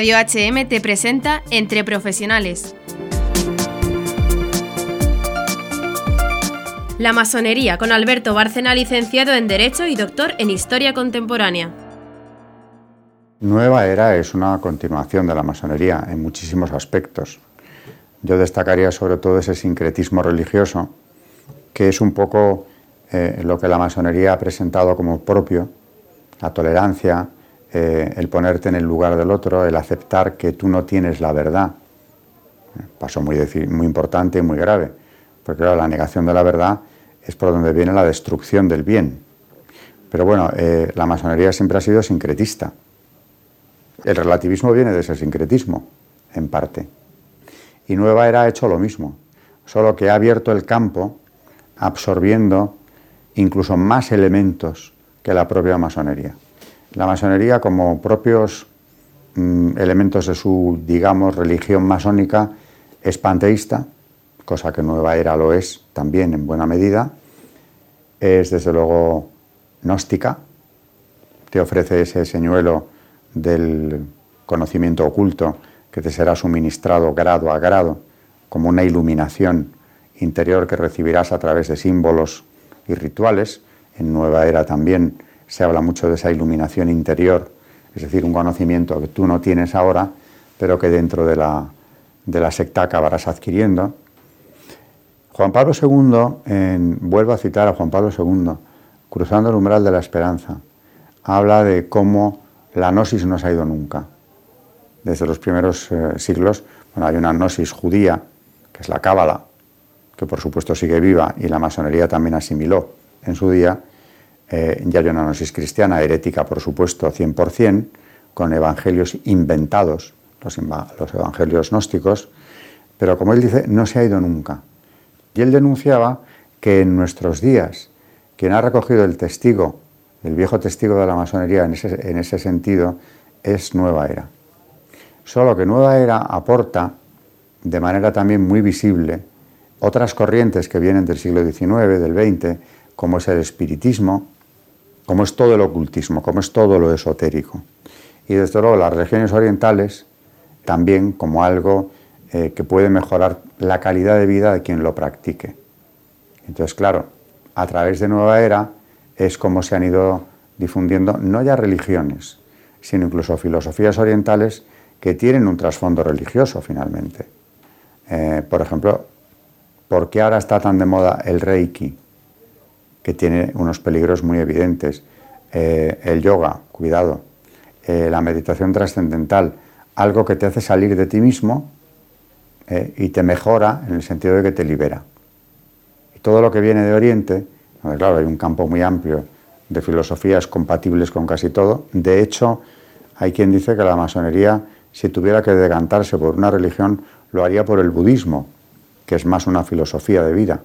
Radio HM te presenta Entre Profesionales. La masonería con Alberto Bárcena, licenciado en Derecho y doctor en Historia Contemporánea. Nueva Era es una continuación de la masonería en muchísimos aspectos. Yo destacaría sobre todo ese sincretismo religioso, que es un poco eh, lo que la masonería ha presentado como propio, la tolerancia, eh, el ponerte en el lugar del otro, el aceptar que tú no tienes la verdad. Paso muy, muy importante y muy grave, porque la negación de la verdad es por donde viene la destrucción del bien. Pero bueno, eh, la masonería siempre ha sido sincretista. El relativismo viene de ese sincretismo, en parte. Y Nueva Era ha hecho lo mismo, solo que ha abierto el campo absorbiendo incluso más elementos que la propia masonería. La masonería, como propios mm, elementos de su, digamos, religión masónica, es panteísta, cosa que Nueva Era lo es también en buena medida, es desde luego gnóstica, te ofrece ese señuelo del conocimiento oculto que te será suministrado grado a grado, como una iluminación interior que recibirás a través de símbolos y rituales. En Nueva Era también se habla mucho de esa iluminación interior, es decir, un conocimiento que tú no tienes ahora, pero que dentro de la, secta acabarás adquiriendo. Juan Pablo II, en, vuelvo a citar a Juan Pablo II, cruzando el umbral de la esperanza, habla de cómo la gnosis no se ha ido nunca. Desde los primeros eh, siglos, bueno, hay una gnosis judía, que es la cábala, que por supuesto sigue viva y la masonería también asimiló en su día, eh, ya hay una gnosis cristiana, herética por supuesto, 100%, con evangelios inventados, los, los evangelios gnósticos, pero como él dice, no se ha ido nunca. Y él denunciaba que en nuestros días, quien ha recogido el testigo el viejo testigo de la masonería en ese, sentido es Nueva Era. Solo que Nueva Era aporta de manera también muy visible otras corrientes que vienen del siglo XIX, del XX, como es el espiritismo, como es todo el ocultismo, como es todo lo esotérico. Y desde luego las religiones orientales también como algo eh, que puede mejorar la calidad de vida de quien lo practique. Entonces, claro, a través de Nueva Era es como se han ido difundiendo no ya religiones, sino incluso filosofías orientales que tienen un trasfondo religioso finalmente. Eh, por ejemplo, ¿por qué ahora está tan de moda el reiki? Que tiene unos peligros muy evidentes. Eh, el yoga, cuidado. Eh, la meditación trascendental, algo que te hace salir de ti mismo y te mejora en el sentido de que te libera. Y todo lo que viene de Oriente, claro, hay un campo muy amplio de filosofías compatibles con casi todo. De hecho, hay quien dice que la masonería, si tuviera que decantarse por una religión, lo haría por el budismo, que es más una filosofía de vida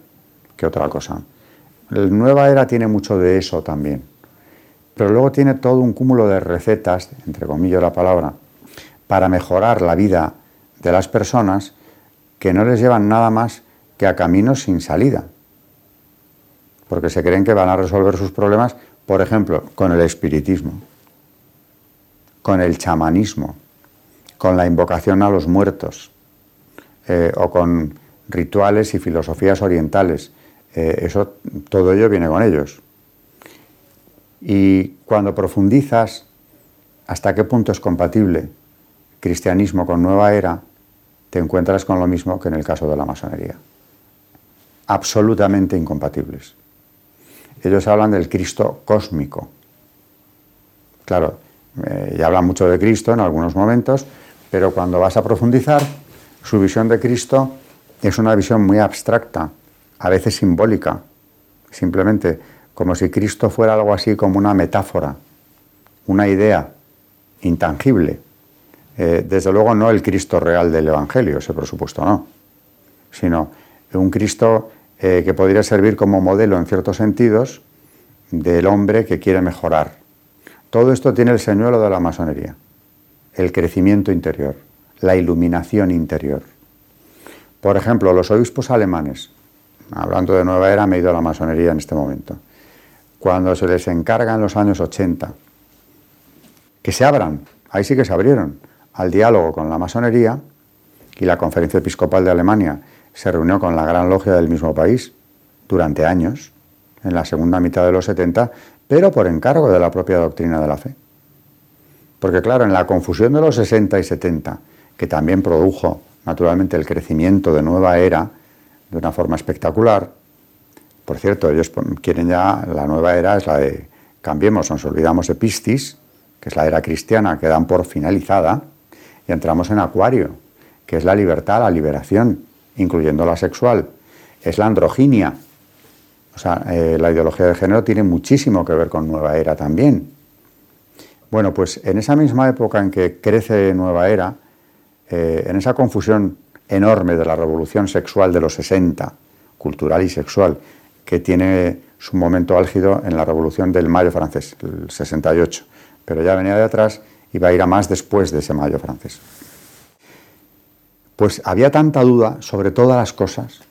que otra cosa. La nueva era tiene mucho de eso también. Pero luego tiene todo un cúmulo de recetas, entre comillas la palabra, para mejorar la vida de las personas que no les llevan nada más que a caminos sin salida porque se creen que van a resolver sus problemas, por ejemplo, con el espiritismo, con el chamanismo, con la invocación a los muertos, eh, o con rituales y filosofías orientales. Eh, eso, todo ello viene con ellos. Y cuando profundizas hasta qué punto es compatible cristianismo con nueva era, te encuentras con lo mismo que en el caso de la masonería. Absolutamente incompatibles. Ellos hablan del Cristo cósmico. Claro, eh, ya hablan mucho de Cristo en algunos momentos, pero cuando vas a profundizar, su visión de Cristo es una visión muy abstracta, a veces simbólica, simplemente como si Cristo fuera algo así como una metáfora, una idea intangible. Eh, desde luego no el Cristo real del Evangelio, ese por supuesto no, sino un Cristo eh, que podría servir como modelo en ciertos sentidos del hombre que quiere mejorar. Todo esto tiene el señuelo de la masonería, el crecimiento interior, la iluminación interior. Por ejemplo, los obispos alemanes, hablando de nueva era, me he ido a la masonería en este momento, cuando se les encarga en los años 80 que se abran, ahí sí que se abrieron, al diálogo con la masonería y la Conferencia Episcopal de Alemania se reunió con la Gran Logia del mismo país durante años, en la segunda mitad de los 70, pero por encargo de la propia doctrina de la fe. Porque claro, en la confusión de los 60 y 70, que también produjo naturalmente el crecimiento de nueva era de una forma espectacular, por cierto, ellos quieren ya, la nueva era es la de cambiemos, nos olvidamos de Piscis, que es la era cristiana, que dan por finalizada, y entramos en Acuario, que es la libertad, la liberación, incluyendo la sexual. Es la androginia. O sea, eh, la ideología de género tiene muchísimo que ver con Nueva Era también. Bueno, pues en esa misma época en que crece Nueva Era, eh, en esa confusión enorme de la revolución sexual de los 60, cultural y sexual, que tiene su momento álgido en la revolución del Mayo francés, el 68, pero ya venía de atrás y va a ir a más después de ese Mayo francés. Pues había tanta duda sobre todas las cosas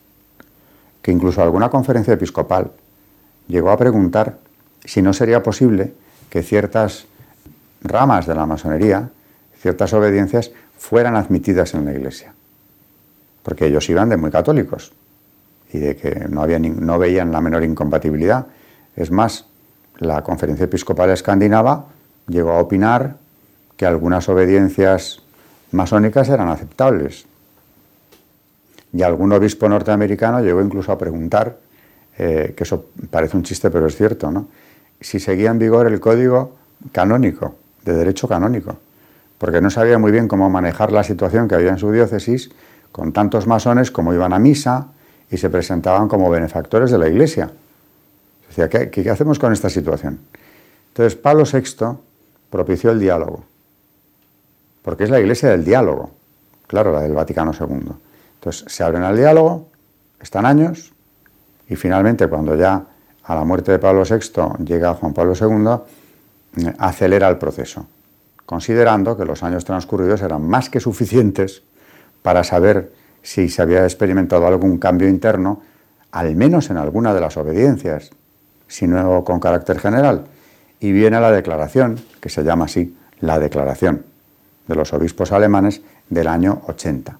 que incluso alguna conferencia episcopal llegó a preguntar si no sería posible que ciertas ramas de la masonería, ciertas obediencias, fueran admitidas en la Iglesia. Porque ellos iban de muy católicos y de que no, había no veían la menor incompatibilidad. Es más, la conferencia episcopal escandinava llegó a opinar que algunas obediencias masónicas eran aceptables. Y algún obispo norteamericano llegó incluso a preguntar, eh, que eso parece un chiste pero es cierto, ¿no? si seguía en vigor el código canónico, de derecho canónico, porque no sabía muy bien cómo manejar la situación que había en su diócesis con tantos masones como iban a misa y se presentaban como benefactores de la iglesia. ¿qué, qué hacemos con esta situación? Entonces Pablo VI propició el diálogo, porque es la iglesia del diálogo, claro, la del Vaticano II. Entonces se abren al diálogo, están años, y finalmente cuando ya a la muerte de Pablo VI llega Juan Pablo II, eh, acelera el proceso, considerando que los años transcurridos eran más que suficientes para saber si se había experimentado algún cambio interno, al menos en alguna de las obediencias, si no con carácter general. Y viene la declaración, que se llama así, la declaración de los obispos alemanes del año 80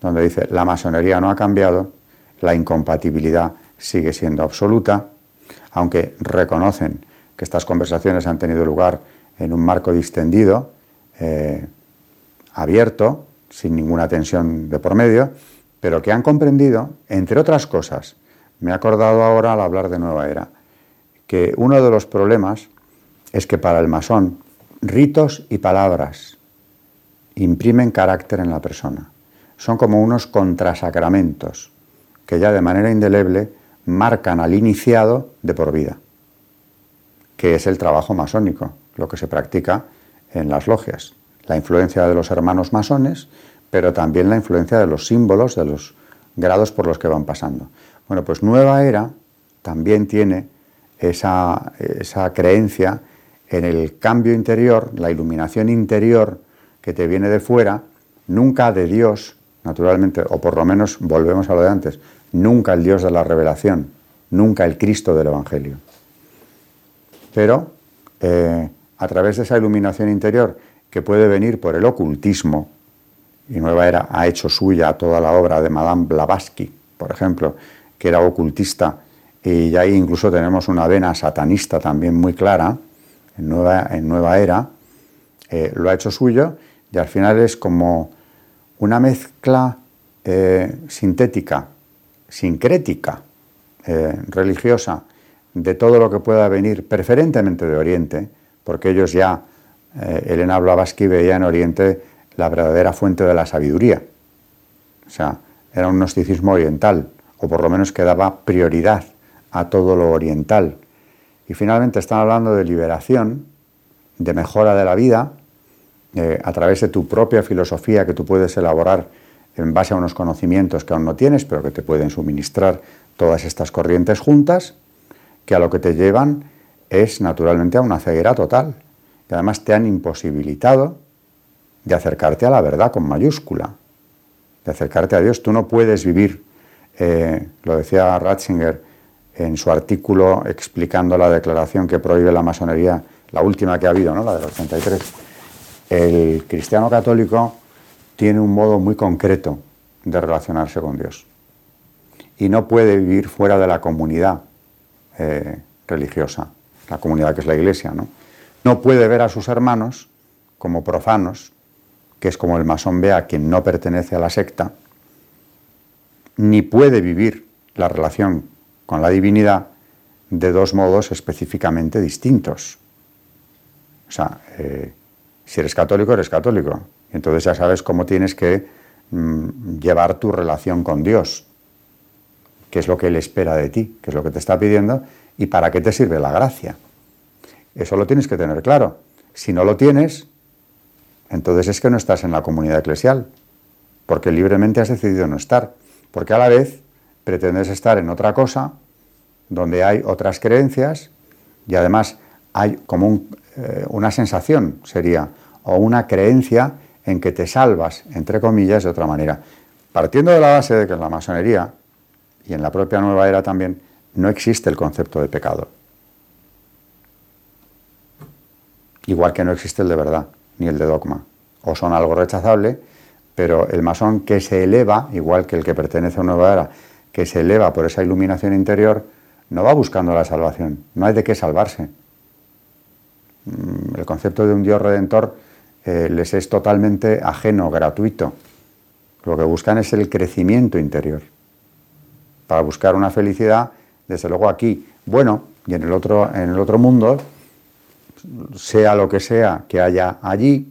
donde dice, la masonería no ha cambiado, la incompatibilidad sigue siendo absoluta, aunque reconocen que estas conversaciones han tenido lugar en un marco distendido, eh, abierto, sin ninguna tensión de por medio, pero que han comprendido, entre otras cosas, me he acordado ahora al hablar de Nueva Era, que uno de los problemas es que para el masón ritos y palabras imprimen carácter en la persona. Son como unos contrasacramentos que ya de manera indeleble marcan al iniciado de por vida, que es el trabajo masónico, lo que se practica en las logias, la influencia de los hermanos masones, pero también la influencia de los símbolos, de los grados por los que van pasando. Bueno, pues Nueva Era también tiene esa, esa creencia en el cambio interior, la iluminación interior que te viene de fuera, nunca de Dios, naturalmente, o por lo menos volvemos a lo de antes, nunca el Dios de la revelación, nunca el Cristo del Evangelio. Pero eh, a través de esa iluminación interior que puede venir por el ocultismo, y Nueva Era ha hecho suya toda la obra de Madame Blavatsky, por ejemplo, que era ocultista, y ahí incluso tenemos una vena satanista también muy clara, en Nueva, en nueva Era, eh, lo ha hecho suyo, y al final es como una mezcla eh, sintética, sincrética, eh, religiosa, de todo lo que pueda venir, preferentemente de Oriente, porque ellos ya, eh, Elena Blavatsky veía en Oriente la verdadera fuente de la sabiduría. O sea, era un gnosticismo oriental, o por lo menos que daba prioridad a todo lo oriental. Y finalmente están hablando de liberación, de mejora de la vida, eh, a través de tu propia filosofía que tú puedes elaborar en base a unos conocimientos que aún no tienes, pero que te pueden suministrar todas estas corrientes juntas, que a lo que te llevan es naturalmente a una ceguera total. Y además te han imposibilitado de acercarte a la verdad con mayúscula, de acercarte a Dios. Tú no puedes vivir, eh, lo decía Ratzinger en su artículo explicando la declaración que prohíbe la masonería, la última que ha habido, ¿no? la del 83 El cristiano católico tiene un modo muy concreto de relacionarse con Dios y no puede vivir fuera de la comunidad eh, religiosa, la comunidad que es la iglesia. ¿no? No puede ver a sus hermanos como profanos, que es como el masón ve a quien no pertenece a la secta, ni puede vivir la relación con la divinidad de dos modos específicamente distintos. O sea, eh, si eres católico, eres católico. Entonces ya sabes cómo tienes que mm, llevar tu relación con Dios, qué es lo que Él espera de ti, qué es lo que te está pidiendo y para qué te sirve la gracia. Eso lo tienes que tener claro. Si no lo tienes, entonces es que no estás en la comunidad eclesial, porque libremente has decidido no estar, porque a la vez pretendes estar en otra cosa donde hay otras creencias y además hay como eh, una sensación, sería, o una creencia en que te salvas, entre comillas, de otra manera. Partiendo de la base de que en la masonería y en la propia nueva era también no existe el concepto de pecado. Igual que no existe el de verdad, ni el de dogma. O son algo rechazable, pero el masón que se eleva, igual que el que pertenece a una nueva era, que se eleva por esa iluminación interior, no va buscando la salvación, no hay de qué salvarse. Mm, el concepto de un Dios redentor eh, les es totalmente ajeno, gratuito. Lo que buscan es el crecimiento interior. Para buscar una felicidad, desde luego aquí, bueno, y en el otro, en el otro mundo, sea lo que sea que haya allí,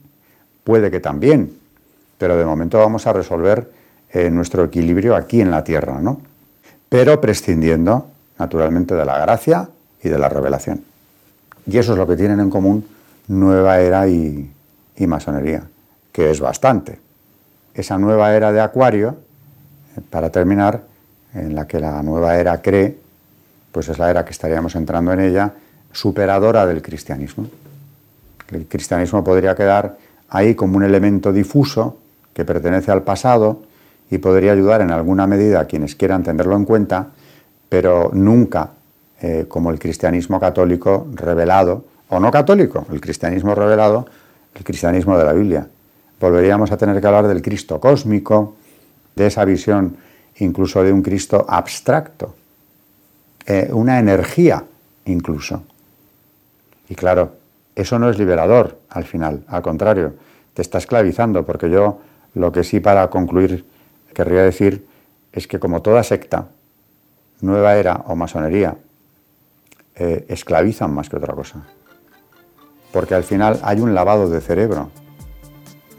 puede que también, pero de momento vamos a resolver eh, nuestro equilibrio aquí en la tierra, ¿no? Pero prescindiendo naturalmente de la gracia y de la revelación. Y eso es lo que tienen en común nueva era y, masonería, que es bastante. Esa nueva era de Acuario, eh, para terminar, en la que la nueva era cree, pues es la era que estaríamos entrando en ella, superadora del cristianismo. El cristianismo podría quedar ahí como un elemento difuso que pertenece al pasado y podría ayudar en alguna medida a quienes quieran tenerlo en cuenta, pero nunca eh, como el cristianismo católico revelado, o no católico, el cristianismo revelado, el cristianismo de la Biblia. Volveríamos a tener que hablar del Cristo cósmico, de esa visión incluso de un Cristo abstracto, eh, una energía incluso. Y claro, eso no es liberador al final, al contrario, te está esclavizando, porque yo lo que sí para concluir querría decir es que como toda secta, nueva era o masonería, eh, esclavizan más que otra cosa. Porque al final hay un lavado de cerebro,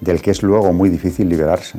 del que es luego muy difícil liberarse.